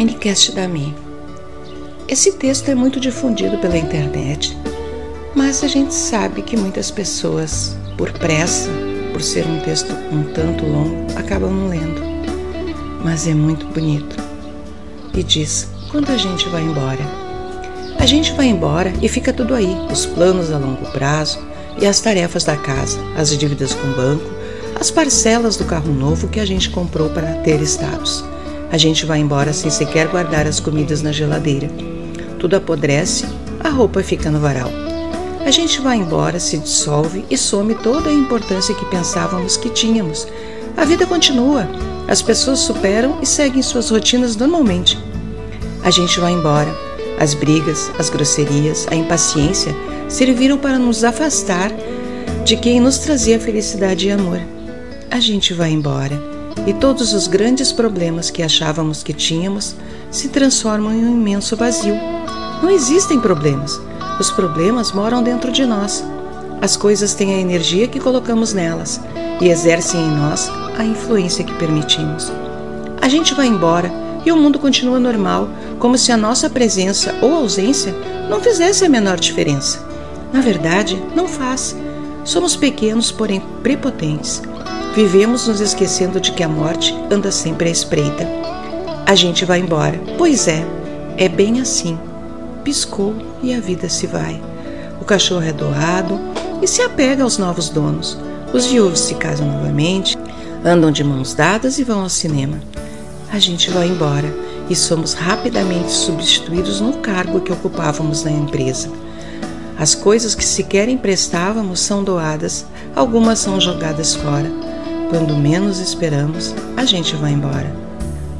Podcast da Mi. Esse texto é muito difundido pela internet, mas a gente sabe que muitas pessoas, por pressa, por ser um texto um tanto longo, acabam não lendo. Mas é muito bonito. E diz: quando a gente vai embora? A gente vai embora e fica tudo aí: os planos a longo prazo e as tarefas da casa, as dívidas com o banco, as parcelas do carro novo que a gente comprou para ter status a gente vai embora sem sequer guardar as comidas na geladeira. Tudo apodrece, a roupa fica no varal. A gente vai embora, se dissolve e some toda a importância que pensávamos que tínhamos. A vida continua, as pessoas superam e seguem suas rotinas normalmente. A gente vai embora. As brigas, as grosserias, a impaciência serviram para nos afastar de quem nos trazia felicidade e amor. A gente vai embora e todos os grandes problemas que achávamos que tínhamos se transformam em um imenso vazio. Não existem problemas. Os problemas moram dentro de nós. As coisas têm a energia que colocamos nelas e exercem em nós a influência que permitimos. A gente vai embora e o mundo continua normal, como se a nossa presença ou ausência não fizesse a menor diferença. Na verdade, não faz. Somos pequenos, porém prepotentes. Vivemos nos esquecendo de que a morte anda sempre à espreita. A gente vai embora. Pois é, é bem assim. Piscou e a vida se vai. O cachorro é doado e se apega aos novos donos. Os viúvos se casam novamente, andam de mãos dadas e vão ao cinema. A gente vai embora e somos rapidamente substituídos no cargo que ocupávamos na empresa. As coisas que sequer emprestávamos são doadas, algumas são jogadas fora. Quando menos esperamos, a gente vai embora.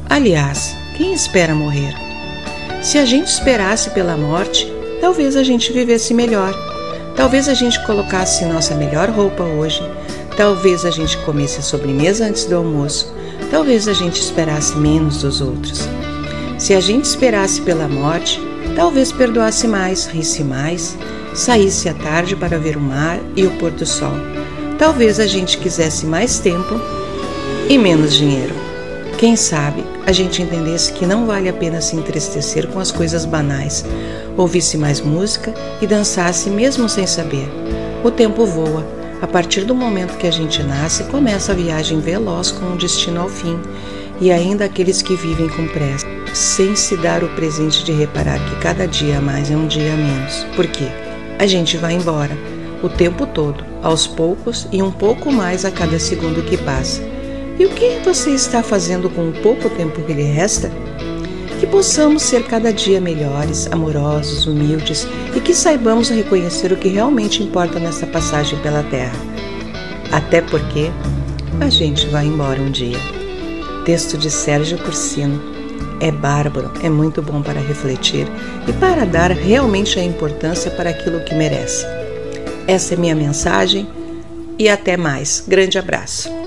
Aliás, quem espera morrer? Se a gente esperasse pela morte, talvez a gente vivesse melhor. Talvez a gente colocasse nossa melhor roupa hoje. Talvez a gente comesse a sobremesa antes do almoço. Talvez a gente esperasse menos dos outros. Se a gente esperasse pela morte, talvez perdoasse mais, risse mais, saísse à tarde para ver o mar e o pôr do sol. Talvez a gente quisesse mais tempo e menos dinheiro. Quem sabe a gente entendesse que não vale a pena se entristecer com as coisas banais, ouvisse mais música e dançasse mesmo sem saber. O tempo voa. A partir do momento que a gente nasce, começa a viagem veloz com um destino ao fim, e ainda aqueles que vivem com pressa, sem se dar o presente de reparar que cada dia a mais é um dia a menos. Por quê? A gente vai embora o tempo todo, aos poucos e um pouco mais a cada segundo que passa. E o que você está fazendo com o pouco tempo que lhe resta? Que possamos ser cada dia melhores, amorosos, humildes e que saibamos reconhecer o que realmente importa nessa passagem pela Terra. Até porque a gente vai embora um dia. Texto de Sérgio Cursino. É bárbaro, é muito bom para refletir e para dar realmente a importância para aquilo que merece. Essa é minha mensagem e até mais. Grande abraço.